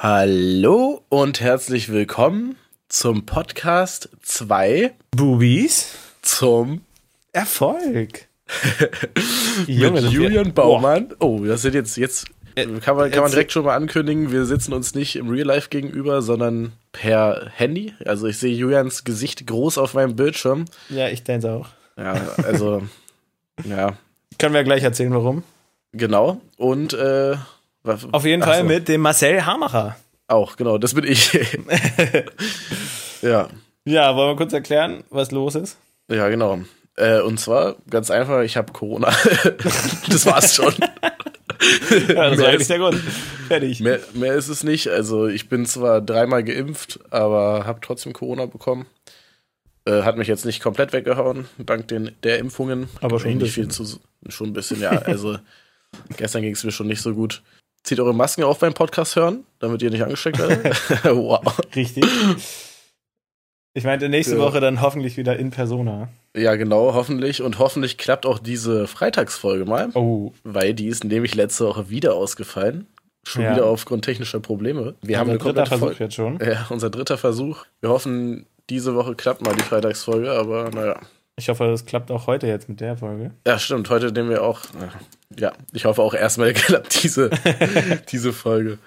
Hallo und herzlich willkommen zum Podcast 2 Boobies zum Erfolg. Junge, mit Julian Baumann. Oh, das sind jetzt, jetzt Äh, kann man, kann man direkt schon mal ankündigen, wir sitzen uns nicht im Real Life gegenüber, sondern per Handy. Also ich sehe Julians Gesicht groß auf meinem Bildschirm. Ja, ich denke auch. Ja, also, ja, Können wir gleich erzählen, warum. genau. Und, äh, Auf jeden ach Fall so, mit dem Marcel Hamacher. Auch, genau, das bin ich. ja. Ja, wollen wir kurz erklären, was los ist? Ja, genau. Äh, und zwar ganz einfach, ich habe Corona. das war's schon. Ja, das war eigentlich ist- der Grund. Fertig. Mehr, mehr ist es nicht. Also ich bin zwar dreimal geimpft, aber habe trotzdem Corona bekommen. Äh, hat mich jetzt nicht komplett weggehauen, dank den, der Impfungen. Aber schon ein nicht viel bisschen. zu. Schon ein bisschen, ja. Also gestern ging es mir schon nicht so gut. Zieht eure Masken auf beim Podcast hören, damit ihr nicht angesteckt werdet. wow. Richtig. Ich meinte nächste Ja. Woche dann hoffentlich wieder in Persona. Ja, genau, hoffentlich. Und hoffentlich klappt auch diese Freitagsfolge mal. Oh. Weil die ist nämlich letzte Woche wieder ausgefallen. Schon Ja. wieder aufgrund technischer Probleme. Wir haben eine dritter Versuch Folge. jetzt schon. Ja, unser dritter Versuch. Wir hoffen, diese Woche klappt mal die Freitagsfolge, aber naja. Ich hoffe, das klappt auch heute jetzt mit der Folge. Ja, stimmt. Heute nehmen wir auch. Ja, ich hoffe auch erstmal klappt diese, diese Folge.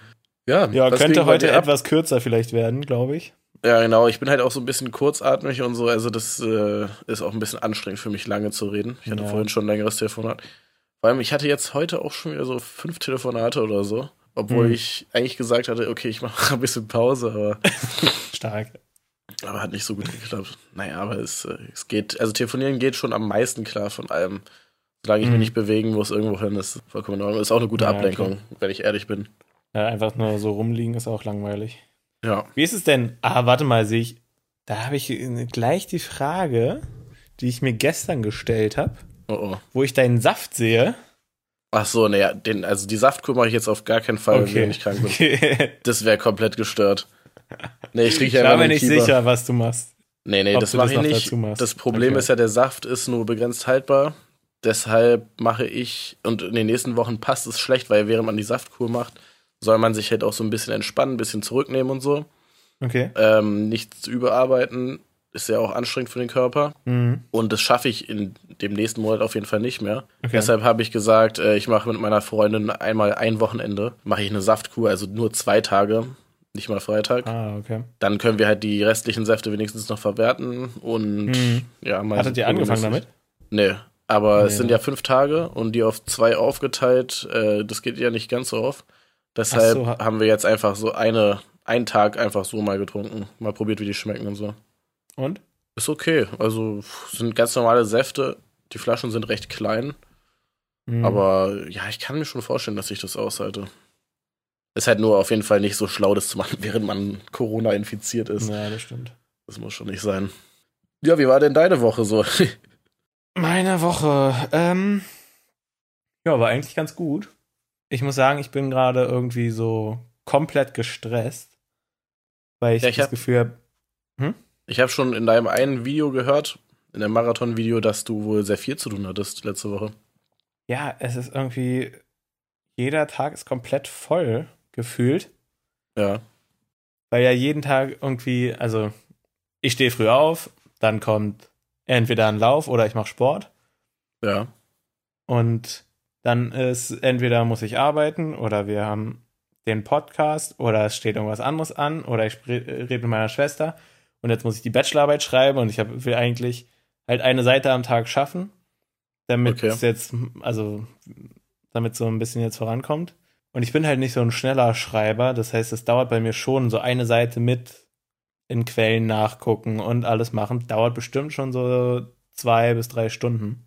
Ja, Ja, könnte heute etwas kürzer vielleicht werden, glaube ich. Ja, genau. Ich bin halt auch so ein bisschen kurzatmig und so. Also, das äh, ist auch ein bisschen anstrengend für mich, lange zu reden. Ich hatte Ja. vorhin schon ein längeres Telefonat. Vor allem, ich hatte jetzt heute auch schon wieder so fünf Telefonate oder so. Obwohl Hm. ich eigentlich gesagt hatte, okay, ich mache ein bisschen Pause, aber, Stark. Aber hat nicht so gut geklappt. Naja, aber es, äh, es geht, also telefonieren geht schon am meisten klar von allem. Solange ich mich Hm. nicht bewegen muss, irgendwo hin, ist vollkommen in Ordnung. Ist auch eine gute Ja, Ablenkung, wenn ich ehrlich bin. Ja, einfach nur so rumliegen ist auch langweilig. Ja. Wie ist es denn? Ah, warte mal, sehe ich. Da habe ich äh, gleich die Frage, die ich mir gestern gestellt habe, Oh, oh. wo ich deinen Saft sehe. Ach so, naja, den, also die Saftkur mache ich jetzt auf gar keinen Fall, wenn ich krank bin. okay. Das wäre komplett gestört. Nee, ich trinke Ich war mir nicht Kieber. sicher, was du machst. Nee, nee, ob das mache ich nicht. Das Problem Okay. ist ja, der Saft ist nur begrenzt haltbar. Deshalb mache ich, und in den nächsten Wochen passt es schlecht, weil während man die Saftkur macht, soll man sich halt auch so ein bisschen entspannen, ein bisschen zurücknehmen und so. Okay. Ähm, nichts überarbeiten ist ja auch anstrengend für den Körper. Mhm. Und das schaffe ich in dem nächsten Monat auf jeden Fall nicht mehr. Okay. Deshalb habe ich gesagt, äh, ich mache mit meiner Freundin einmal ein Wochenende, mache ich eine Saftkur, also nur zwei Tage, nicht mal Freitag. Ah, okay. Dann können wir halt die restlichen Säfte wenigstens noch verwerten und Mhm. ja, mal Hattet ihr angefangen damit? Nee. Aber es Nee. sind ja fünf Tage und die auf zwei aufgeteilt, äh, das geht ja nicht ganz so auf. Deshalb so, ha- haben wir jetzt einfach so eine, einen Tag einfach so mal getrunken. Mal probiert, wie die schmecken und so. Und? Ist okay. Also sind ganz normale Säfte. Die Flaschen sind recht klein. Mhm. Aber ja, ich kann mir schon vorstellen, dass ich das aushalte. Ist halt nur auf jeden Fall nicht so schlau, das zu machen, während man Corona infiziert ist. Ja, das stimmt. Das muss schon nicht sein. Ja, wie war denn deine Woche so? Meine Woche. Ähm, ja, war eigentlich ganz gut. Ich muss sagen, ich bin gerade irgendwie so komplett gestresst, weil ich Ja, ich das hab- Gefühl habe, Ich habe schon in deinem einen Video gehört, in dem Marathon-Video, dass du wohl sehr viel zu tun hattest letzte Woche. ja, es ist irgendwie, jeder Tag ist komplett voll gefühlt, Ja. weil ja jeden Tag irgendwie, also ich stehe früh auf, dann kommt entweder ein Lauf oder ich mache Sport Ja. und dann ist entweder muss ich arbeiten oder wir haben den Podcast oder es steht irgendwas anderes an oder ich rede mit meiner Schwester und jetzt muss ich die Bachelorarbeit schreiben und ich hab, will eigentlich halt eine Seite am Tag schaffen, damit Okay. es jetzt, also damit so ein bisschen jetzt vorankommt. Und ich bin halt nicht so ein schneller Schreiber, das heißt, es dauert bei mir schon so eine Seite mit in Quellen nachgucken und alles machen, dauert bestimmt schon so zwei bis drei Stunden.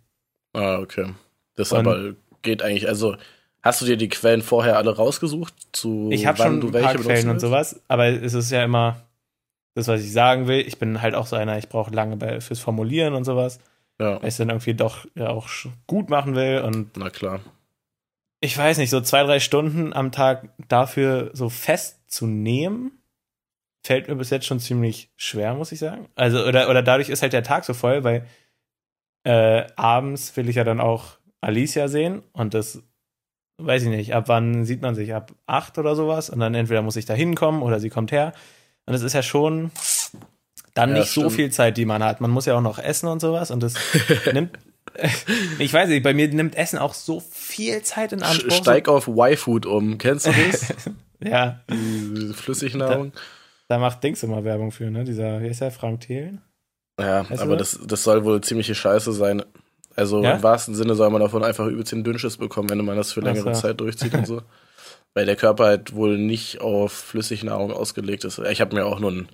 Ah, okay. Das Und- aber geht eigentlich, also hast du dir die Quellen vorher alle rausgesucht, zu Ich habe schon du ein paar Quellen und sowas, aber es ist ja immer das, was ich sagen will. Ich bin halt auch so einer, ich brauche lange bei, fürs Formulieren und sowas, Ja, weil ich es dann irgendwie doch ja auch gut machen will. Und na klar. Ich weiß nicht, so zwei, drei Stunden am Tag dafür so festzunehmen, fällt mir bis jetzt schon ziemlich schwer, muss ich sagen. Also, oder, oder dadurch ist halt der Tag so voll, weil äh, abends will ich ja dann auch Alicia sehen und das weiß ich nicht, ab wann sieht man sich? Ab acht oder sowas? Und dann entweder muss ich da hinkommen oder sie kommt her. Und es ist ja schon dann Ja, nicht so stimmt. viel Zeit, die man hat. Man muss ja auch noch essen und sowas. Und das nimmt, ich weiß nicht, bei mir nimmt Essen auch so viel Zeit in Anspruch. Steig auf Y-Food um. Kennst du das? ja, Die Flüssignahrung. da macht Dings immer Werbung für, ne? Dieser, wie ist der, Frank Thelen? Ja, Weißt aber das? das, das soll wohl ziemliche Scheiße sein. Also Ja? im wahrsten Sinne soll man davon einfach übelst den Dünnschiss bekommen, wenn man das für längere so. Zeit durchzieht und so. Weil der Körper halt wohl nicht auf Flüssignahrung ausgelegt ist. Ich habe mir auch nur einen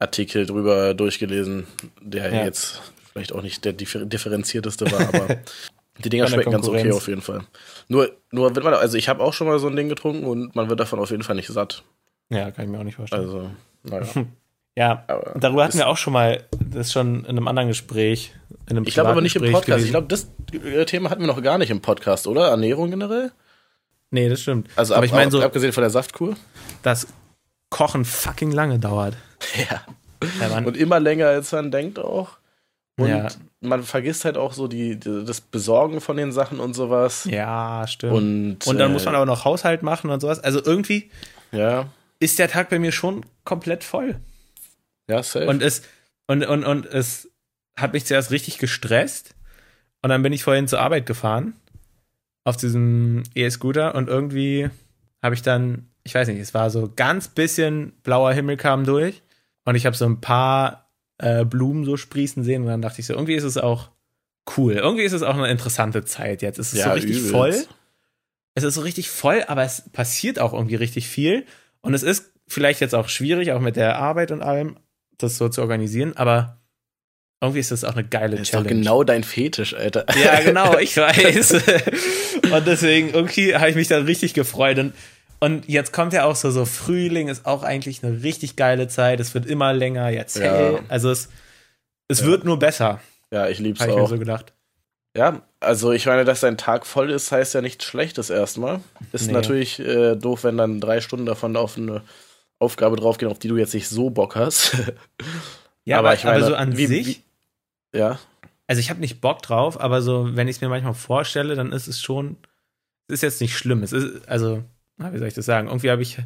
Artikel drüber durchgelesen, der Ja. jetzt vielleicht auch nicht der differ differenzierteste war, aber die Dinger schmecken ganz okay auf jeden Fall. Nur, nur wird man, also ich habe auch schon mal so ein Ding getrunken und man wird davon auf jeden Fall nicht satt. Ja, kann ich mir auch nicht vorstellen. Also, naja. ja, Aber darüber hatten wir auch schon mal, das ist schon in einem anderen Gespräch. In einem Ich glaube aber nicht im privaten Podcast. Gespräch Ich glaube, das äh, Thema hatten wir noch gar nicht im Podcast, oder? Ernährung generell? Nee, das stimmt. Also aber ab, ich meine so, abgesehen von der Saftkur. dass Kochen fucking lange dauert. Ja. Ja, Und immer länger als man denkt auch. Und Ja. man vergisst halt auch so die, die, das Besorgen von den Sachen und sowas. ja, stimmt. Und, Und dann äh, muss man aber noch Haushalt machen und sowas. Also irgendwie Ja, ist der Tag bei mir schon komplett voll. ja, safe. Und es, und, und, und es hat mich zuerst richtig gestresst. Und dann bin ich vorhin zur Arbeit gefahren. Auf diesem E-Scooter. Und irgendwie habe ich dann, ich weiß nicht, es war so ganz bisschen blauer Himmel kam durch. Und ich habe so ein paar äh, Blumen so sprießen sehen. Und dann dachte ich so, irgendwie ist es auch cool. Irgendwie ist es auch eine interessante Zeit jetzt. Es ist so richtig übelst. voll. Es ist so richtig voll, aber es passiert auch irgendwie richtig viel. Und es ist vielleicht jetzt auch schwierig, auch mit der Arbeit und allem, das so zu organisieren, aber irgendwie ist das auch eine geile Das ist doch Challenge. genau dein Fetisch, Alter. Ja, genau, ich weiß. und deswegen, irgendwie habe ich mich dann richtig gefreut. Und, und jetzt kommt ja auch so, so Frühling ist auch eigentlich eine richtig geile Zeit. Es wird immer länger, jetzt Ja. hell. Also es, es Ja. wird nur besser, Ja, ich lieb's habe ich mir so gedacht. Ja, also ich meine, dass dein Tag voll ist, heißt ja nichts Schlechtes erstmal. Ist Nee. natürlich äh, doof, wenn dann drei Stunden davon auf eine Aufgabe draufgehen, auf die du jetzt nicht so Bock hast. Ja, Aber aber, ich meine, aber so an wie- sich, wie- ja, also ich habe nicht Bock drauf, aber so, wenn ich es mir manchmal vorstelle, dann ist es schon, es ist jetzt nicht schlimm. Es ist, also, na, wie soll ich das sagen? Irgendwie habe ich,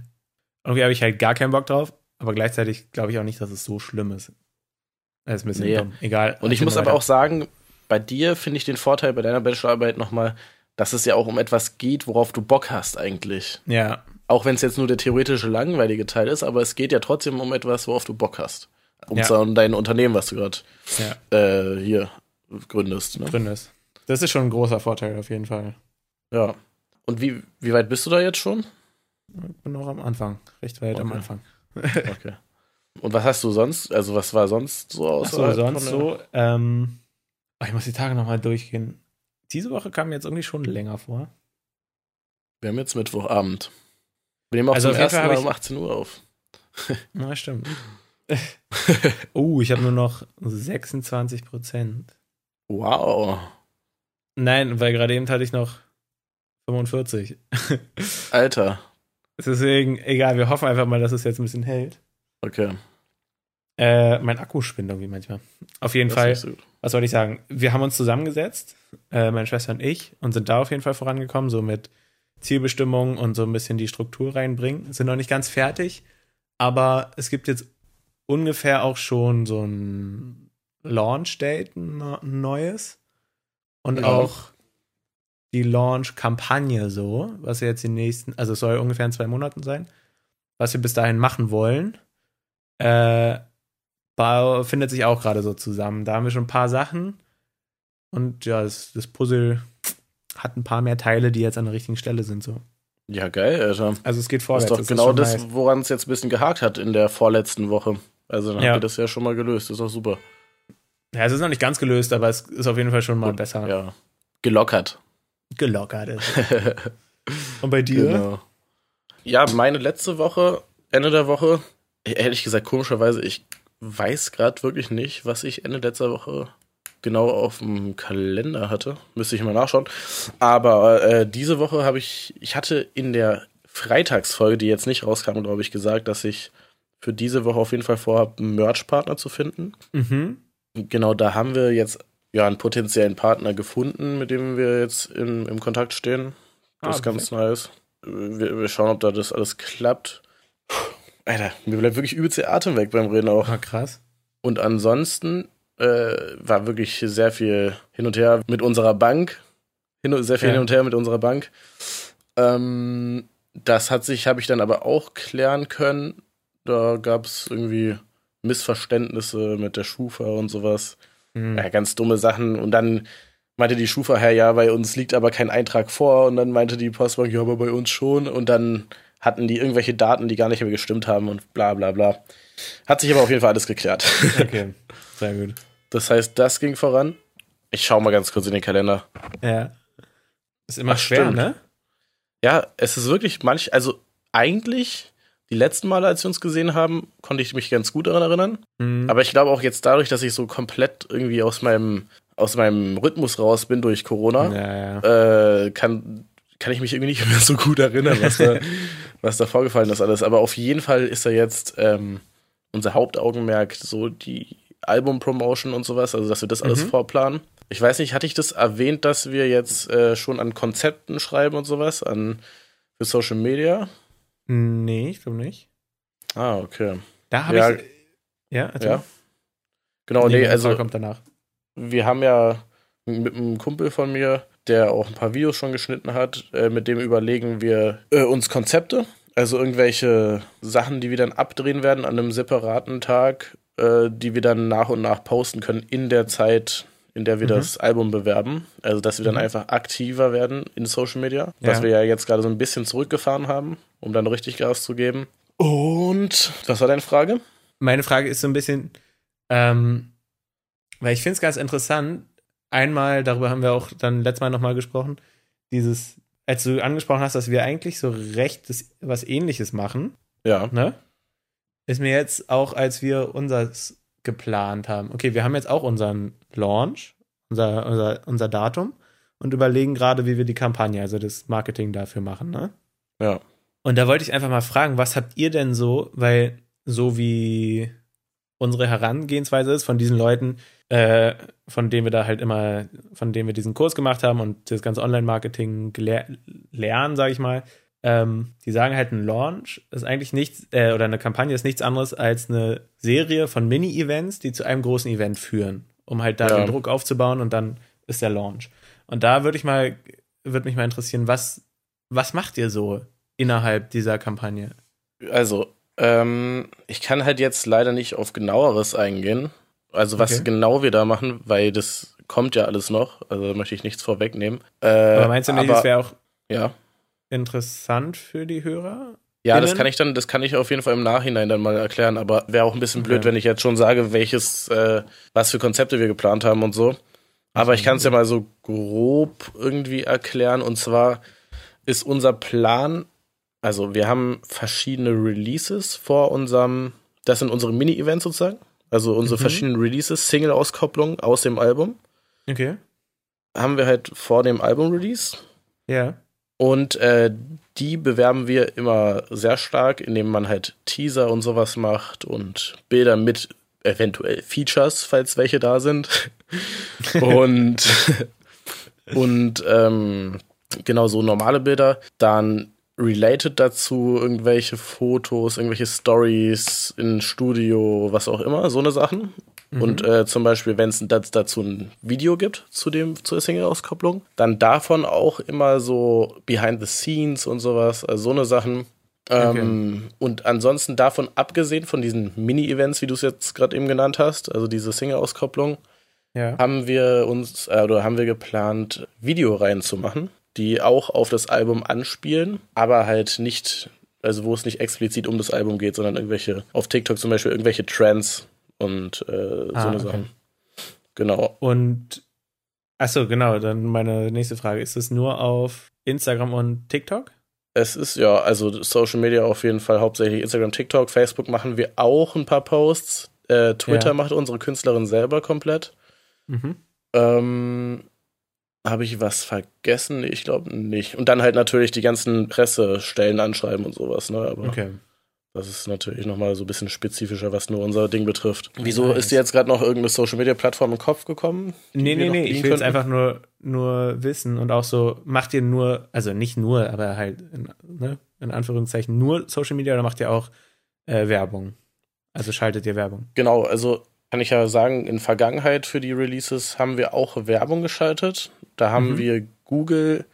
irgendwie habe ich halt gar keinen Bock drauf, aber gleichzeitig glaube ich auch nicht, dass es so schlimm ist. Das ist ein bisschen Nee. dumm. Egal. Und ich muss aber auch sagen, bei dir finde ich den Vorteil bei deiner Bachelorarbeit nochmal, dass es ja auch um etwas geht, worauf du Bock hast eigentlich. Ja, Auch wenn es jetzt nur der theoretische langweilige Teil ist, aber es geht ja trotzdem um etwas, worauf du Bock hast. Um, Ja. so- um dein Unternehmen, was du gerade ja, äh, hier gründest. Ne? drin ist. Das ist schon ein großer Vorteil auf jeden Fall. Ja. Und wie, wie weit bist du da jetzt schon? Ich bin noch am Anfang, recht weit am Okay. Anfang. Okay. Und was hast du sonst, also was war sonst so aus? Achso, sonst so, ähm, oh, ich muss die Tage nochmal durchgehen. Diese Woche kam mir jetzt irgendwie schon länger vor. Wir haben jetzt Mittwochabend. Wir nehmen auch Also zum ersten Fall Mal um 18 Uhr auf. Na, stimmt. oh, ich habe nur noch 26 Prozent. Wow. Nein, weil gerade eben hatte ich noch 45. Alter. Deswegen, egal, wir hoffen einfach mal, dass es jetzt ein bisschen hält. Okay. Äh, mein Akku spinnt irgendwie manchmal. Auf jeden Das Fall, was soll ich sagen? Wir haben uns zusammengesetzt, äh, meine Schwester und ich, und sind da auf jeden Fall vorangekommen, so mit Zielbestimmung und so ein bisschen die Struktur reinbringen. Sind noch nicht ganz fertig, aber es gibt jetzt ungefähr auch schon so ein Launch-Date, ein neues. Und Ja. auch die Launch-Kampagne so, was wir jetzt die nächsten, also es soll ungefähr in zwei Monaten sein, was wir bis dahin machen wollen. Äh, findet sich auch gerade so zusammen. Da haben wir schon ein paar Sachen. Und ja, das, das Puzzle hat ein paar mehr Teile, die jetzt an der richtigen Stelle sind. So. Ja, geil, Alter. Also es geht Das vorwärts. ist doch das genau schon das, woran es jetzt ein bisschen gehakt hat in der vorletzten Woche. Also dann Ja. habt ihr das ja schon mal gelöst. Das ist doch super. Ja, es ist noch nicht ganz gelöst, aber es ist auf jeden Fall schon mal Gut, besser Ja. Gelockert. Gelockert. Ist. Und bei dir? Genau. Ja, meine letzte Woche, Ende der Woche, ehrlich gesagt, komischerweise, ich weiß gerade wirklich nicht, was ich Ende letzter Woche genau auf dem Kalender hatte. Müsste ich mal nachschauen. Aber äh, diese Woche habe ich, ich hatte in der Freitagsfolge, die jetzt nicht rauskam, glaube ich, gesagt, dass ich für diese Woche auf jeden Fall vorhabe, einen Merch-Partner zu finden. Mhm. Genau, da haben wir jetzt ja einen potenziellen Partner gefunden, mit dem wir jetzt in, im Kontakt stehen. Das ah, ist ganz nice. Wir, wir, schauen, ob da das alles klappt. Puh, Alter, mir bleibt wirklich übelst der Atem weg beim Reden auch. Ah, krass. Und ansonsten äh, war wirklich sehr viel hin und her mit unserer Bank. Hin, sehr viel ja. hin und her mit unserer Bank. Ähm, das hat sich, habe ich dann aber auch klären können. Da gab es irgendwie Missverständnisse mit der Schufa und sowas. Mhm. Ja, ganz dumme Sachen. Und dann meinte die Schufa, Herr, ja, bei uns liegt aber kein Eintrag vor. Und dann meinte die Postbank, ja, aber bei uns schon. Und dann hatten die irgendwelche Daten, die gar nicht mehr gestimmt haben und bla bla bla. Hat sich aber auf jeden Fall alles geklärt. Okay, sehr gut. Das heißt, das ging voran. Ich schau mal ganz kurz in den Kalender. Ja. Ist immer Ach, schwer, stimmt. ne? Ja, es ist wirklich manch, also eigentlich die letzten Male, als wir uns gesehen haben, konnte ich mich ganz gut daran erinnern. Mhm. Aber ich glaube auch jetzt dadurch, dass ich so komplett irgendwie aus meinem, aus meinem Rhythmus raus bin durch Corona, ja, ja. Äh, kann, kann ich mich irgendwie nicht mehr so gut erinnern, was da, was da vorgefallen ist alles. Aber auf jeden Fall ist da jetzt ähm, unser Hauptaugenmerk so die Album-Promotion und sowas, also dass wir das alles mhm. vorplanen. Ich weiß nicht, hatte ich das erwähnt, dass wir jetzt äh, schon an Konzepten schreiben und sowas, an für Social Media? Nee, ich glaube nicht. Ah, okay. Da habe ja, ich. Ja, ja. Genau, nee, nee also. kommt danach. Wir haben ja mit einem Kumpel von mir, der auch ein paar Videos schon geschnitten hat, äh, mit dem überlegen wir äh, uns Konzepte. Also irgendwelche Sachen, die wir dann abdrehen werden an einem separaten Tag, äh, die wir dann nach und nach posten können in der Zeit, in der wir mhm. das Album bewerben. Also, dass wir dann mhm. einfach aktiver werden in Social Media, ja. was wir ja jetzt gerade so ein bisschen zurückgefahren haben, um dann richtig Gas zu geben. Und was war deine Frage? Meine Frage ist so ein bisschen, ähm, weil ich finde es ganz interessant. Einmal, darüber haben wir auch dann letztes Mal nochmal gesprochen, dieses, als du angesprochen hast, dass wir eigentlich so recht das, was ähnliches machen. Ja. Ne? Ist mir jetzt auch, als wir unseres geplant haben. Okay, wir haben jetzt auch unseren Launch, unser, unser, unser Datum und überlegen gerade, wie wir die Kampagne, also das Marketing dafür machen, ne? Ja. Und da wollte ich einfach mal fragen, was habt ihr denn so, weil so wie unsere Herangehensweise ist von diesen Leuten, äh, von denen wir da halt immer, von denen wir diesen Kurs gemacht haben und das ganze Online-Marketing lernen, sage ich mal, ähm, die sagen halt, ein Launch ist eigentlich nichts, äh, oder eine Kampagne ist nichts anderes als eine Serie von Mini-Events, die zu einem großen Event führen, um halt da ja. den Druck aufzubauen und dann ist der Launch. Und da würde ich mal, würde mich mal interessieren, was, was macht ihr so innerhalb dieser Kampagne? Also, ähm, ich kann halt jetzt leider nicht auf genaueres eingehen. Also, was okay. genau wir da machen, weil das kommt ja alles noch. Also, möchte ich nichts vorwegnehmen. Äh, aber meinst du nicht, es wäre auch. Ja interessant für die Hörer? Ja, das kann ich dann, das kann ich auf jeden Fall im Nachhinein dann mal erklären, aber wäre auch ein bisschen blöd, wenn ich jetzt schon sage, welches, äh, was für Konzepte wir geplant haben und so. Aber ich kann es ja mal so grob irgendwie erklären. Und zwar ist unser Plan, also wir haben verschiedene Releases vor unserem, das sind unsere Mini-Events sozusagen. Also unsere mhm. verschiedenen Releases, Single-Auskopplung aus dem Album. Okay. Haben wir halt vor dem Album-Release. Ja. Und äh, die bewerben wir immer sehr stark, indem man halt Teaser und sowas macht und Bilder mit eventuell Features, falls welche da sind. und und ähm, genau so normale Bilder. Dann related dazu irgendwelche Fotos, irgendwelche Stories in Studio, was auch immer, so eine Sachen. Mhm. Und äh, zum Beispiel, wenn es dazu ein Video gibt zu dem, zur Single-Auskopplung, dann davon auch immer so Behind the Scenes und sowas, also so eine Sachen. Ähm, okay. Und ansonsten davon abgesehen von diesen Mini-Events, wie du es jetzt gerade eben genannt hast, also diese Single-Auskopplung, ja. haben wir uns äh, oder haben wir geplant, Videoreihen zu machen, die auch auf das Album anspielen, aber halt nicht, also wo es nicht explizit um das Album geht, sondern irgendwelche, auf TikTok zum Beispiel irgendwelche Trends und äh, ah, so eine okay. Sachen. Genau. Und achso, genau, dann meine nächste Frage. Ist es nur auf Instagram und TikTok? Es ist ja, also Social Media auf jeden Fall hauptsächlich Instagram, TikTok, Facebook machen wir auch ein paar Posts. Äh, Twitter ja. macht unsere Künstlerin selber komplett. Mhm. Ähm, Habe ich was vergessen? Ich glaube nicht. Und dann halt natürlich die ganzen Pressestellen anschreiben und sowas, ne? Aber okay. Das ist natürlich nochmal so ein bisschen spezifischer, was nur unser Ding betrifft. Wieso Nice. ist dir jetzt gerade noch irgendeine Social Media Plattform im Kopf gekommen? Nee, nee, nee, ich will könnten? einfach nur, nur wissen und auch so, macht ihr nur, also nicht nur, aber halt in, ne, in Anführungszeichen nur Social Media oder macht ihr auch äh, Werbung? Also schaltet ihr Werbung? Genau, also kann ich ja sagen, in Vergangenheit für die Releases haben wir auch Werbung geschaltet. Da haben Mhm. wir Google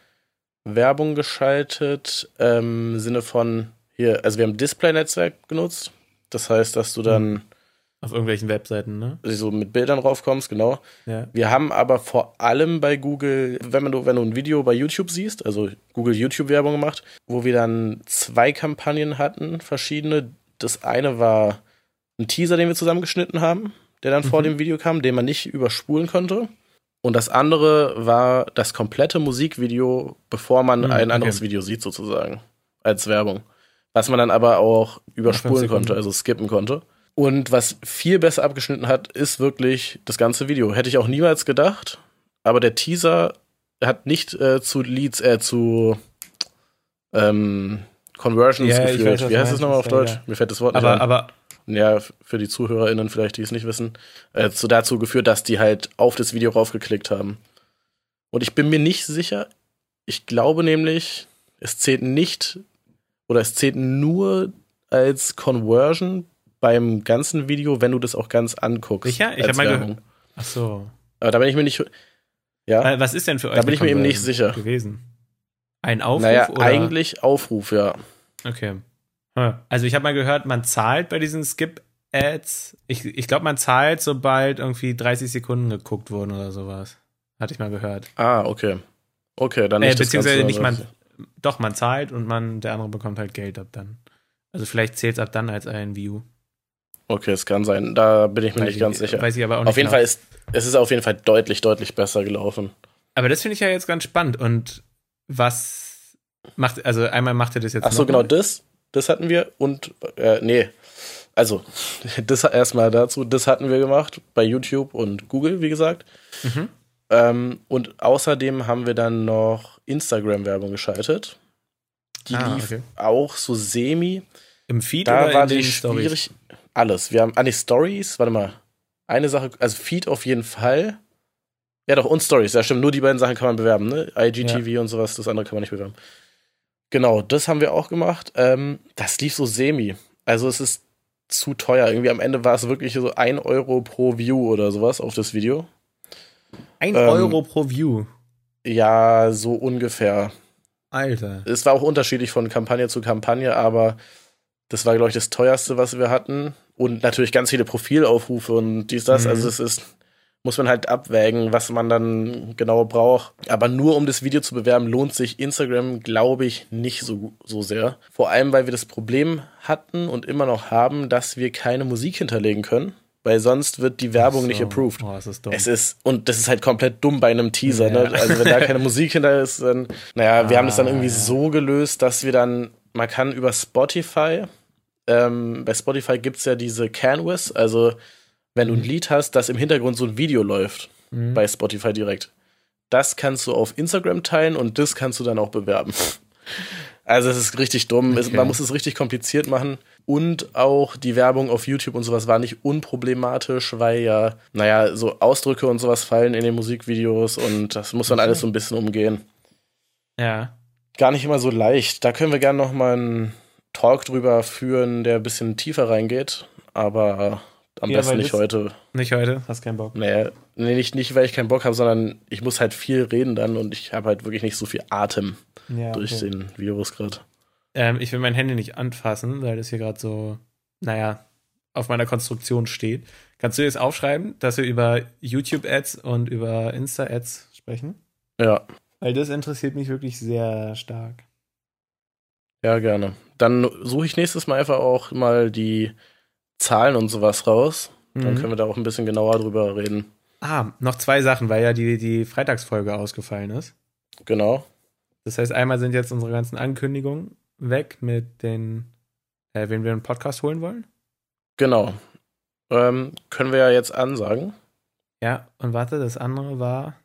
Werbung geschaltet ähm, im Sinne von hier, also wir haben Display-Netzwerk genutzt. Das heißt, dass du dann Auf irgendwelchen Webseiten, ne? so mit Bildern raufkommst, genau. Ja. Wir haben aber vor allem bei Google, wenn man du, wenn du ein Video bei YouTube siehst, also Google YouTube Werbung gemacht, wo wir dann zwei Kampagnen hatten, verschiedene. Das eine war ein Teaser, den wir zusammengeschnitten haben, der dann vor Mhm. dem Video kam, den man nicht überspulen konnte. Und das andere war das komplette Musikvideo, bevor man Mhm, ein okay. anderes Video sieht, sozusagen, als Werbung. Was man dann aber auch überspulen konnte, also skippen konnte. Und was viel besser abgeschnitten hat, ist wirklich das ganze Video. Hätte ich auch niemals gedacht. Aber der Teaser hat nicht äh, zu Leads, äh, zu ähm, Conversions ich geführt. weiß, Wie heißt es nochmal auf Deutsch? ja. Mir fällt das Wort nicht Aber, ein. aber, Ja, für die ZuhörerInnen vielleicht, die es nicht wissen, äh, zu dazu geführt, dass die halt auf das Video raufgeklickt haben. Und ich bin mir nicht sicher, ich glaube nämlich, es zählt nicht oder es zählt nur als Conversion beim ganzen Video, wenn du das auch ganz anguckst. Sicher? Ich als hab mal Werbung. ach so. Aber da bin ich mir nicht. Ja, Äh, Was ist denn für euch Da bin ich mir eben nicht sicher. gewesen? Ein Aufruf naja, oder? eigentlich Aufruf, ja. Okay. Also ich habe mal gehört, man zahlt bei diesen Skip-Ads. Ich, ich glaube, man zahlt, sobald irgendwie 30 Sekunden geguckt wurden oder sowas. Hatte ich mal gehört. Ah, okay. Okay, dann Äh, nicht das beziehungsweise Ganze, nicht man. Doch, man zahlt und man, der andere bekommt halt Geld ab dann. Also vielleicht zählt es ab dann als ein View. Okay, es kann sein. Da bin ich mir Weiß nicht ich- ganz sicher. Weiß ich aber auch nicht. Auf jeden genau. Fall ist es ist auf jeden Fall deutlich, deutlich besser gelaufen. Aber das finde ich ja jetzt ganz spannend. Und was macht, also einmal macht er das jetzt Ach so, genau, das, das hatten wir und äh, nee, also das erstmal dazu, das hatten wir gemacht bei YouTube und Google, wie gesagt. Mhm. Ähm, und außerdem haben wir dann noch Instagram-Werbung geschaltet. Die Ah, lief okay. auch so semi. Im Feed Da oder war in die den schwierig. Alles. Wir haben an die Stories, warte mal. Eine Sache, also Feed auf jeden Fall. Ja, doch, und Stories. Ja, stimmt. Nur die beiden Sachen kann man bewerben, ne? IGTV und sowas. Das andere kann man nicht bewerben. Genau, das haben wir auch gemacht. Ähm, das lief so semi. Also, es ist zu teuer. Irgendwie am Ende war es wirklich so ein Euro pro View oder sowas auf das Video. Ein ähm, Euro pro View. Ja, so ungefähr. Alter. Es war auch unterschiedlich von Kampagne zu Kampagne, aber das war, glaube ich, das teuerste, was wir hatten. Und natürlich ganz viele Profilaufrufe und dies, das. Mhm. Also es ist, muss man halt abwägen, was man dann genau braucht. Aber nur um das Video zu bewerben, lohnt sich Instagram, glaube ich, nicht so, so sehr. Vor allem, weil wir das Problem hatten und immer noch haben, dass wir keine Musik hinterlegen können. Weil sonst wird die Werbung So. nicht approved. Oh, das ist dumm. Es ist, und das ist halt komplett dumm bei einem Teaser, Ja. ne? Also wenn da keine Musik hinter ist, dann, naja, wir haben das dann Ah, irgendwie ja. so gelöst, dass wir dann, man kann über Spotify, ähm, bei Spotify gibt's ja diese Canvas, also wenn du ein Lied hast, das im Hintergrund so ein Video läuft, Mhm. bei Spotify direkt. Das kannst du auf Instagram teilen und das kannst du dann auch bewerben. Also es ist richtig dumm. Es, Okay. man muss es richtig kompliziert machen. Und auch die Werbung auf YouTube und sowas war nicht unproblematisch, weil ja, naja, so Ausdrücke und sowas fallen in den Musikvideos und das muss man alles so ein bisschen umgehen. ja. Gar nicht immer so leicht. Da können wir gerne noch mal einen Talk drüber führen, der ein bisschen tiefer reingeht. Aber am Ja, besten nicht heute. Nicht heute? Hast keinen Bock? Nee, nee nicht, nicht, weil ich keinen Bock habe, sondern ich muss halt viel reden dann und ich habe halt wirklich nicht so viel Atem Ja. durch okay. den Virus gerade. Ähm, ich will mein Handy nicht anfassen, weil das hier gerade so, naja, auf meiner Konstruktion steht. Kannst du jetzt aufschreiben, dass wir über YouTube-Ads und über Insta-Ads sprechen? Ja. Weil das interessiert mich wirklich sehr stark. Ja, gerne. Dann suche ich nächstes Mal einfach auch mal die Zahlen und sowas raus. Dann Mhm. können wir da auch ein bisschen genauer drüber reden. Ah, noch zwei Sachen, weil ja die, die Freitagsfolge ausgefallen ist. Genau. Das heißt, einmal sind jetzt unsere ganzen Ankündigungen weg mit den, äh, wen wir einen Podcast holen wollen. Genau. Ähm, können wir ja jetzt ansagen. Ja, und warte, das andere war.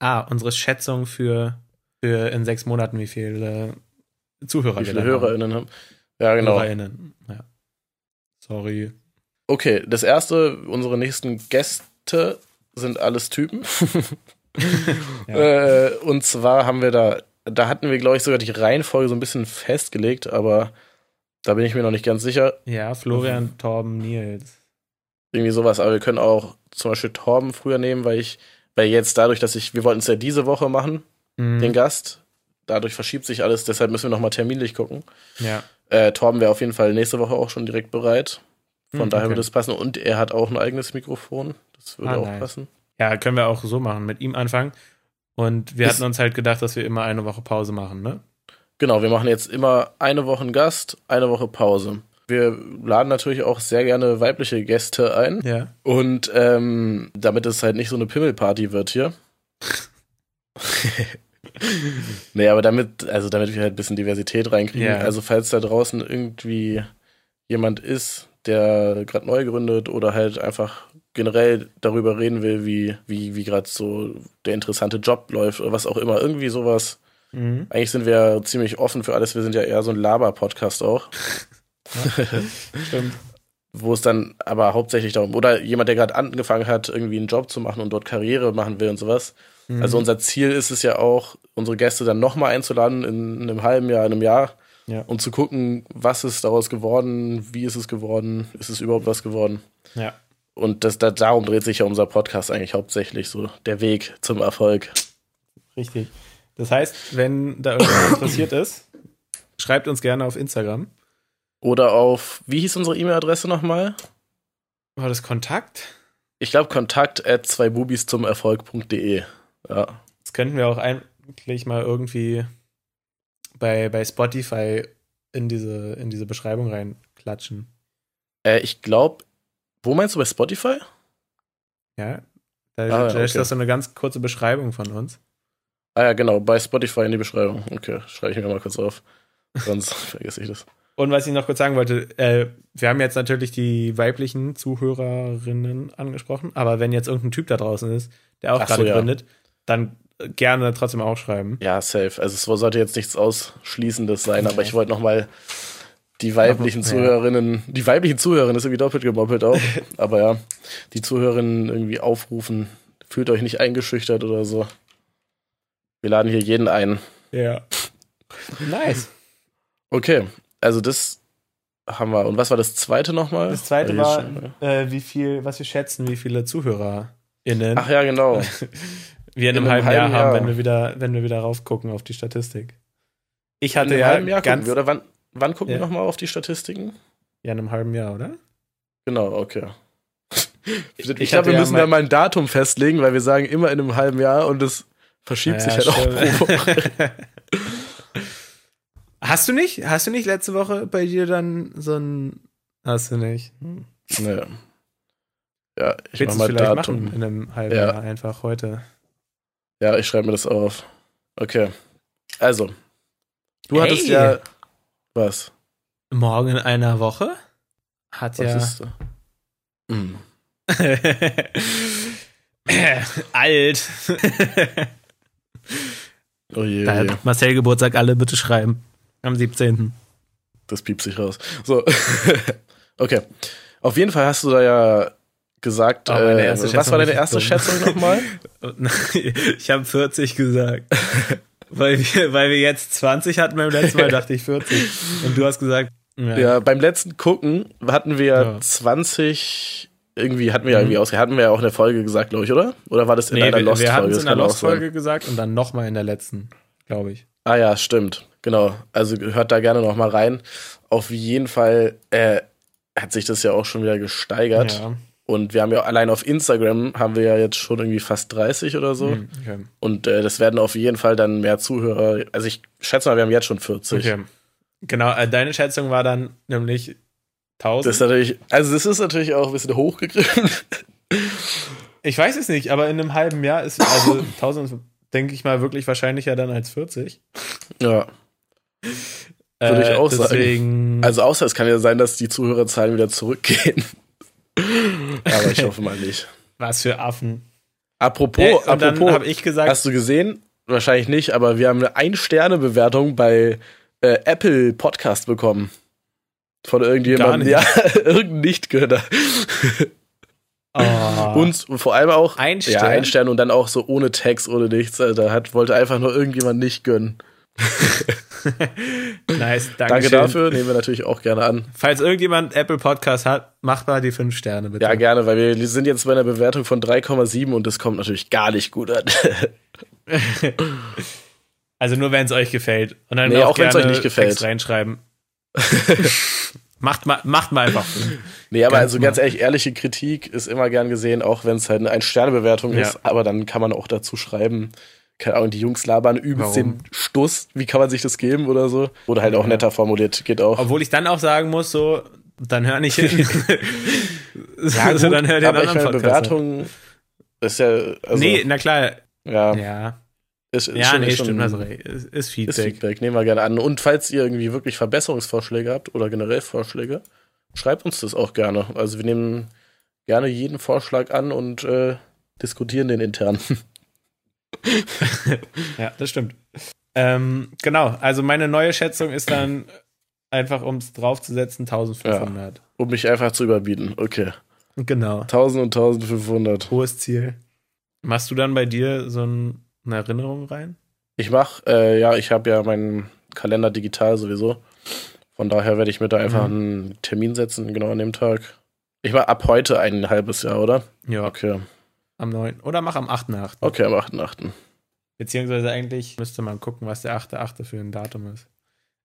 Ah, unsere Schätzung für, für in sechs Monaten, wie viele Zuhörer Wie wir viele. HörerInnen haben. Ja, genau. HörerInnen. Ja. Sorry. Okay, das erste, unsere nächsten Gäste sind alles Typen. Ja. äh, und zwar haben wir da, da hatten wir, glaube ich, sogar die Reihenfolge so ein bisschen festgelegt, aber da bin ich mir noch nicht ganz sicher. Ja, Florian, Torben, Nils. Irgendwie sowas, aber wir können auch zum Beispiel Torben früher nehmen, weil ich, weil jetzt dadurch, dass ich, wir wollten es ja diese Woche machen, Mhm. den Gast, dadurch verschiebt sich alles, deshalb müssen wir nochmal terminlich gucken. Ja. Äh, Torben wäre auf jeden Fall nächste Woche auch schon direkt bereit. Von Hm, daher okay. würde es passen. Und er hat auch ein eigenes Mikrofon. Das würde Ah, auch nice. passen. ja, können wir auch so machen, mit ihm anfangen. Und wir Ist- hatten uns halt gedacht, dass wir immer eine Woche Pause machen, ne? Genau, wir machen jetzt immer eine Woche Gast, eine Woche Pause. Wir laden natürlich auch sehr gerne weibliche Gäste ein. Ja. Und ähm, damit es halt nicht so eine Pimmelparty wird hier. nee, aber damit, also damit wir halt ein bisschen Diversität reinkriegen. Ja. Also falls da draußen irgendwie jemand ist, der gerade neu gründet oder halt einfach generell darüber reden will, wie, wie, wie gerade so der interessante Job läuft oder was auch immer, irgendwie sowas. Mhm. Eigentlich sind wir ziemlich offen für alles. Wir sind ja eher so ein Laber-Podcast auch, Stimmt. wo es dann aber hauptsächlich darum, oder jemand, der gerade angefangen hat, irgendwie einen Job zu machen und dort Karriere machen will und sowas. Mhm. Also unser Ziel ist es ja auch, unsere Gäste dann nochmal einzuladen in einem halben Jahr, in einem Jahr, Ja. um zu gucken, was ist daraus geworden, wie ist es geworden, ist es überhaupt was geworden. Ja. Und das, da, darum dreht sich ja unser Podcast eigentlich hauptsächlich so, der Weg zum Erfolg. Richtig. Das heißt, wenn da irgendwas interessiert ist, schreibt uns gerne auf Instagram. Oder auf, wie hieß unsere E-Mail-Adresse nochmal? War das Kontakt? Ich glaube, kontakt at zwei Bubis zum Erfolg.de. Ja. Das könnten wir auch eigentlich mal irgendwie bei, bei Spotify in diese, in diese Beschreibung reinklatschen. Äh, ich glaube, wo meinst du bei Spotify? Ja? Da, Ah, ja, da ist okay. das so eine ganz kurze Beschreibung von uns. Ah ja, genau, bei Spotify in die Beschreibung. Okay, schreibe ich mir mal kurz auf. Sonst vergesse ich das. Und was ich noch kurz sagen wollte, äh, wir haben jetzt natürlich die weiblichen Zuhörerinnen angesprochen, aber wenn jetzt irgendein Typ da draußen ist, der auch Ach so, gerade ja. gründet, dann gerne trotzdem auch schreiben. Ja, safe. Also es sollte jetzt nichts Ausschließendes sein, aber Nee. ich wollte nochmal die weiblichen. Zuhörerinnen, die weiblichen Zuhörerinnen ist irgendwie doppelt gemoppelt auch, aber ja, die Zuhörerinnen irgendwie aufrufen, fühlt euch nicht eingeschüchtert oder so. Wir laden hier jeden ein. Ja. Nice. Okay, also das haben wir. Und was war das zweite nochmal? Das zweite war, äh, wie viel, was wir schätzen, wie viele ZuhörerInnen Ach ja, genau. wir in einem, in einem halben, Jahr halben haben, Jahr. wenn wir wieder, wenn wir wieder raufgucken auf die Statistik. Ich hatte In einem ja Jahr gucken ganz, wir, oder wann, wann gucken Ja. wir nochmal auf die Statistiken? ja, in einem halben Jahr, oder? Genau, okay. Ich, Ich glaube, wir ja müssen mein- da mal ein Datum festlegen, weil wir sagen immer in einem halben Jahr und es verschiebt sich halt auch pro Woche. stimmt. Hast du nicht? Hast du nicht letzte Woche bei dir dann so ein. Hast du nicht? Hm. Nee. Ja, ich Willst mach mal vielleicht Datum. machen in einem halben Ja. Jahr einfach heute? Ja, ich schreibe mir das auf. Okay. Also, du Hey. hattest ja. Was? Morgen in einer Woche? Hat Was ja. ist. Hm. Alt. Oh je, da oh hat Marcel Geburtstag, alle bitte schreiben. Am 17. Das piepst sich raus. So. okay. Auf jeden Fall hast du da ja gesagt, Oh, äh, was war deine erste dumm. Schätzung nochmal? Ich habe 40 gesagt. Weil, wir, weil wir jetzt 20 hatten beim letzten Mal, dachte ich 40. Und du hast gesagt, ja, Ja, beim letzten Gucken hatten wir Ja. 20, irgendwie hatten wir ja Mhm. irgendwie aus, hatten wir ja auch in der Folge gesagt, glaube ich, oder? Oder war das in nee, einer wir, wir Lost-Folge? hatten es in der. Lost-Folge gesagt und dann nochmal in der letzten, glaube ich. Ah ja, stimmt. Genau. Also hört da gerne noch mal rein. Auf jeden Fall äh, hat sich das ja auch schon wieder gesteigert. Ja. Und wir haben ja allein auf Instagram haben wir ja jetzt schon irgendwie fast 30 oder so. Hm, Okay. Und äh, das werden auf jeden Fall dann mehr Zuhörer. Also ich schätze mal, wir haben jetzt schon 40. okay. Genau, äh, deine Schätzung war dann nämlich 1000. Das ist natürlich, also das ist natürlich auch ein bisschen hochgegriffen. ich weiß es nicht, aber in einem halben Jahr ist, also 1000 ist, denke ich mal, wirklich wahrscheinlicher dann als 40. ja. Würde ich auch sagen. deswegen, Also außer es kann ja sein, dass die Zuhörerzahlen wieder zurückgehen. Aber ich hoffe mal nicht. was für Affen. Apropos, Äh, apropos, habe ich gesagt, hast du gesehen? Wahrscheinlich nicht, aber wir haben eine Ein-Sterne-Bewertung bei äh, Apple Podcast bekommen. Von irgendjemandem. Ja, irgendein Nichtgönner. Oh. Und vor allem auch ein Stern. Ja, ein Stern und dann auch so ohne Text, ohne nichts. Da hat, wollte einfach nur irgendjemand nicht gönnen. nice, danke. Danke dafür, nehmen wir natürlich auch gerne an. Falls irgendjemand Apple Podcast hat, macht mal die 5 Sterne bitte. Ja, gerne, weil wir sind jetzt bei einer Bewertung von 3,7 und das kommt natürlich gar nicht gut an. also nur wenn es euch gefällt. Und dann nee, auch, auch wenn es euch nicht gefällt. Text reinschreiben. macht, mal, macht mal einfach. Nee, aber ganz also ganz ehrlich, ehrliche Kritik ist immer gern gesehen, auch wenn es halt eine Ein-Sterne-Bewertung ja. ist. Aber dann kann man auch dazu schreiben, keine Ahnung, die Jungs labern übelst Warum? den Stuss. Wie kann man sich das geben oder so? Oder halt auch netter formuliert, geht auch. Obwohl ich dann auch sagen muss, so, dann hör nicht hin. ja, also dann hör den aber anderen ich meine, Bewertung ist ja. Also, nee, na klar. Ja. Ja. Ist, ist ja, schon, nee, ist stimmt, also ist, ist Feedback. Ist Feedback, nehmen wir gerne an. Und falls ihr irgendwie wirklich Verbesserungsvorschläge habt oder generell Vorschläge, schreibt uns das auch gerne. Also wir nehmen gerne jeden Vorschlag an und äh, diskutieren den intern. ja, das stimmt. Ähm, genau, also meine neue Schätzung ist dann einfach, um es draufzusetzen, 1500. Ja, um mich einfach zu überbieten, okay. Genau. 1000 und 1500. Hohes Ziel. Machst du dann bei dir so ein, eine Erinnerung rein? Ich mach, äh, ja, ich habe ja meinen Kalender digital sowieso. Von daher werde ich mir da einfach mhm. einen Termin setzen, genau an dem Tag. Ich mach ab heute ein halbes Jahr, oder? Ja. Okay. Am 9. Oder mach am 8.8. Okay, am 8.8. Beziehungsweise eigentlich müsste man gucken, was der 8.8. für ein Datum ist.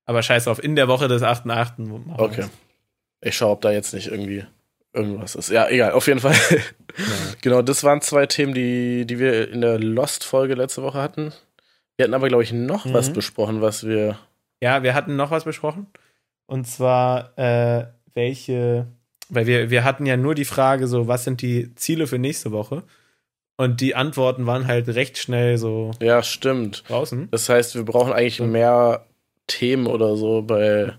Aber scheiß auf, in der Woche des 8.8. Okay. Ich schaue, ob da jetzt nicht irgendwie irgendwas ist. Ja, egal, auf jeden Fall. Ja. genau, das waren zwei Themen, die, die wir in der Lost-Folge letzte Woche hatten. Wir hatten aber, glaube ich, noch mhm. was besprochen, was wir. Ja, wir hatten noch was besprochen. Und zwar, äh, welche, weil wir, wir hatten ja nur die Frage, so, was sind die Ziele für nächste Woche? Und die Antworten waren halt recht schnell so. Ja, stimmt. Draußen. Das heißt, wir brauchen eigentlich mehr Themen oder so bei,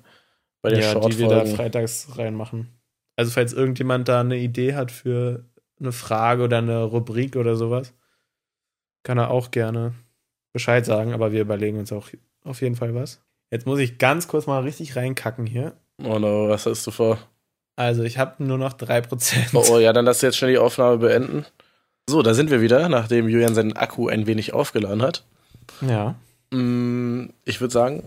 bei den ja, die wir da freitags reinmachen. Also, falls irgendjemand da eine Idee hat für eine Frage oder eine Rubrik oder sowas, kann er auch gerne Bescheid sagen, aber wir überlegen uns auch auf jeden Fall was. Jetzt muss ich ganz kurz mal richtig reinkacken hier. Oh no, was hast du vor? Also, ich habe nur noch 3%. Oh, oh, ja, dann lass jetzt schnell die Aufnahme beenden. So, da sind wir wieder, nachdem Julian seinen Akku ein wenig aufgeladen hat. Ja. Mm, ich würde sagen,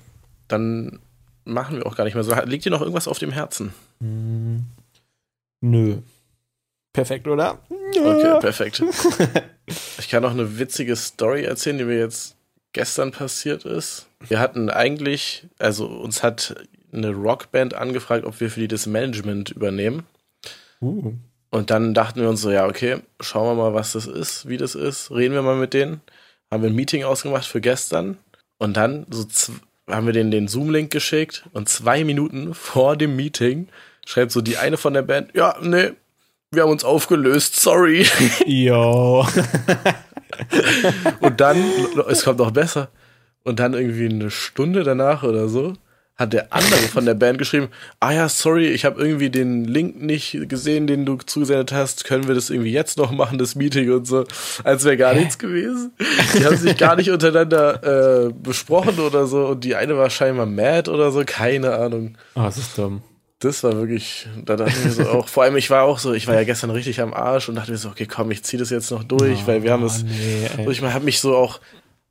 dann machen wir auch gar nicht mehr so. Liegt dir noch irgendwas auf dem Herzen? Mm, nö. Perfekt, oder? Okay, perfekt. ich kann noch eine witzige Story erzählen, die mir jetzt gestern passiert ist. Wir hatten eigentlich, also uns hat eine Rockband angefragt, ob wir für die das Management übernehmen. Uh. Und dann dachten wir uns so, ja, okay, schauen wir mal, was das ist, wie das ist, reden wir mal mit denen. Haben wir ein Meeting ausgemacht für gestern und dann so haben wir denen den Zoom-Link geschickt und zwei Minuten vor dem Meeting schreibt so die eine von der Band, ja, nee, wir haben uns aufgelöst, sorry. Jo. und dann, es kommt noch besser, und dann irgendwie eine Stunde danach oder so, hat der andere von der Band geschrieben, ah ja, sorry, ich habe irgendwie den Link nicht gesehen, den du zugesendet hast. Können wir das irgendwie jetzt noch machen, das Meeting und so, als wäre gar nichts gewesen. Die haben sich gar nicht untereinander äh, besprochen oder so und die eine war scheinbar mad oder so, keine Ahnung. Ah, oh, das ist dumm. Das war wirklich, da dachte ich mir so auch, vor allem ich war auch so, ich war ja gestern richtig am Arsch und dachte mir so, okay, komm, ich zieh das jetzt noch durch, oh, weil wir haben es, nee, so, ich habe mich so auch,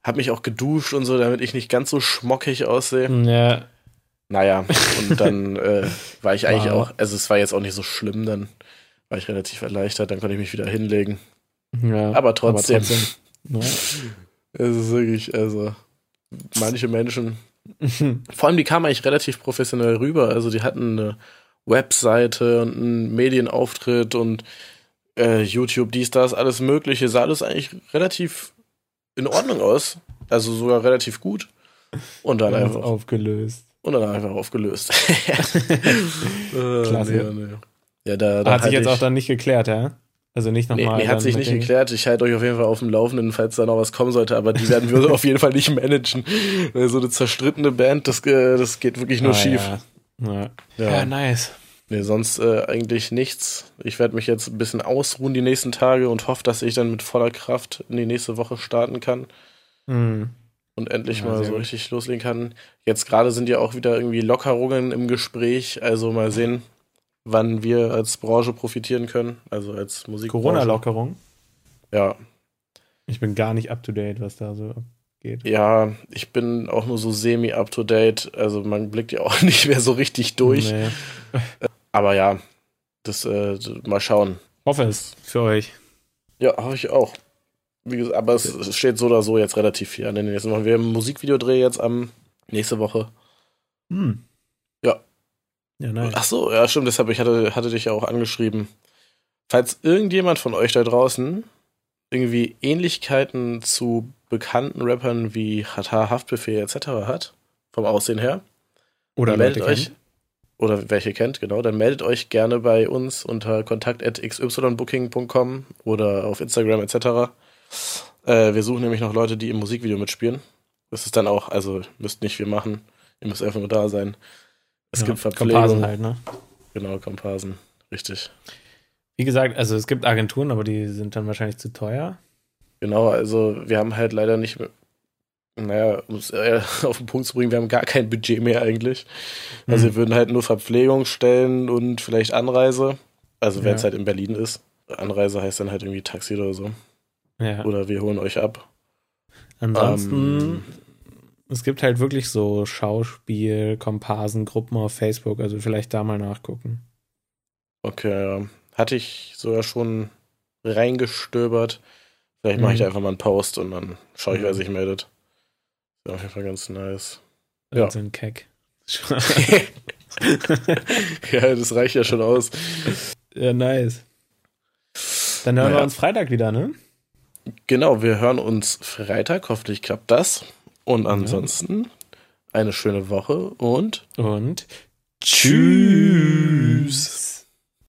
habe mich auch geduscht und so, damit ich nicht ganz so schmockig aussehe. Ja. Naja, und dann äh, war ich eigentlich wow. auch, also es war jetzt auch nicht so schlimm, dann war ich relativ erleichtert, dann konnte ich mich wieder hinlegen. Ja, aber trotzdem. Aber trotzdem. Es ist wirklich, also manche Menschen, vor allem die kamen eigentlich relativ professionell rüber, also die hatten eine Webseite und einen Medienauftritt und äh, YouTube, dies, das, alles mögliche, sah alles eigentlich relativ in Ordnung aus, also sogar relativ gut. Und dann einfach aufgelöst und dann einfach aufgelöst. Äh, Klasse. Nee, nee. Ja, da, da hat sich jetzt ich, auch dann nicht geklärt, ja? Also nicht nochmal. Nee, nee hat sich nicht geklärt. Ich halte euch auf jeden Fall auf dem Laufenden, falls da noch was kommen sollte, aber die werden wir auf jeden Fall nicht managen. So eine zerstrittene Band, das, das geht wirklich nur ah, schief. Ja. Ja. ja. ja, nice. Nee, sonst äh, eigentlich nichts. Ich werde mich jetzt ein bisschen ausruhen die nächsten Tage und hoffe, dass ich dann mit voller Kraft in die nächste Woche starten kann. Mhm. Und endlich Ja, mal so gut. richtig loslegen kann. Jetzt gerade sind ja auch wieder irgendwie Lockerungen im Gespräch, also mal sehen, wann wir als Branche profitieren können, also als Musik. Corona-Lockerung. Ja, Ich bin gar nicht up to date, was da so abgeht. ja, ich bin auch nur so semi up to date, also man blickt ja auch nicht mehr so richtig durch. Nee. Aber ja, das äh, mal schauen. Hoffe es für euch. Ja, habe ich auch. Gesagt, aber es, steht so oder so jetzt relativ viel an den nächsten Wochen. Wir haben ein Musikvideodreh jetzt am nächste Woche. Hm. Ja. Ja, nice. Ach so, ja, stimmt, deshalb, ich hatte, hatte dich ja auch angeschrieben. Falls irgendjemand von euch da draußen irgendwie Ähnlichkeiten zu bekannten Rappern wie Hata, Haftbefehl etc. hat, vom Aussehen her, Oder meldet euch, kennen. oder welche kennt, genau, dann meldet euch gerne bei uns unter kontakt.xybooking.com oder auf Instagram etc. Äh, wir suchen nämlich noch Leute, die im Musikvideo mitspielen. Das ist dann auch, also müsst nicht wir machen, ihr müsst einfach nur da sein. Es Ja, gibt Verpflegung. Komparsen halt, ne? Genau, Komparsen. Richtig. Wie gesagt, also es gibt Agenturen, aber die sind dann wahrscheinlich zu teuer. Genau, also wir haben halt leider nicht mehr, naja, um es äh, auf den Punkt zu bringen, wir haben gar kein Budget mehr eigentlich. Also Hm. wir würden halt nur Verpflegung stellen und vielleicht Anreise. Also wenn es Ja. halt in Berlin ist. Anreise heißt dann halt irgendwie Taxi oder so. Ja. Oder wir holen euch ab. Ansonsten, Ähm, es gibt halt wirklich so Schauspiel, Komparsen, Gruppen auf Facebook, also vielleicht da mal nachgucken. Okay. Hatte ich sogar schon reingestöbert. Vielleicht mache ich Mhm. da einfach mal einen Post und dann schaue ich, Mhm. wer sich meldet. Ist auf jeden Fall ganz nice. Ja. Ja. So ein Keck. ja, das reicht ja schon aus. ja, nice. Dann hören wir Naja. uns Freitag wieder, ne? Genau, wir hören uns Freitag. Hoffentlich klappt das. Und ansonsten eine schöne Woche und Und tschüss.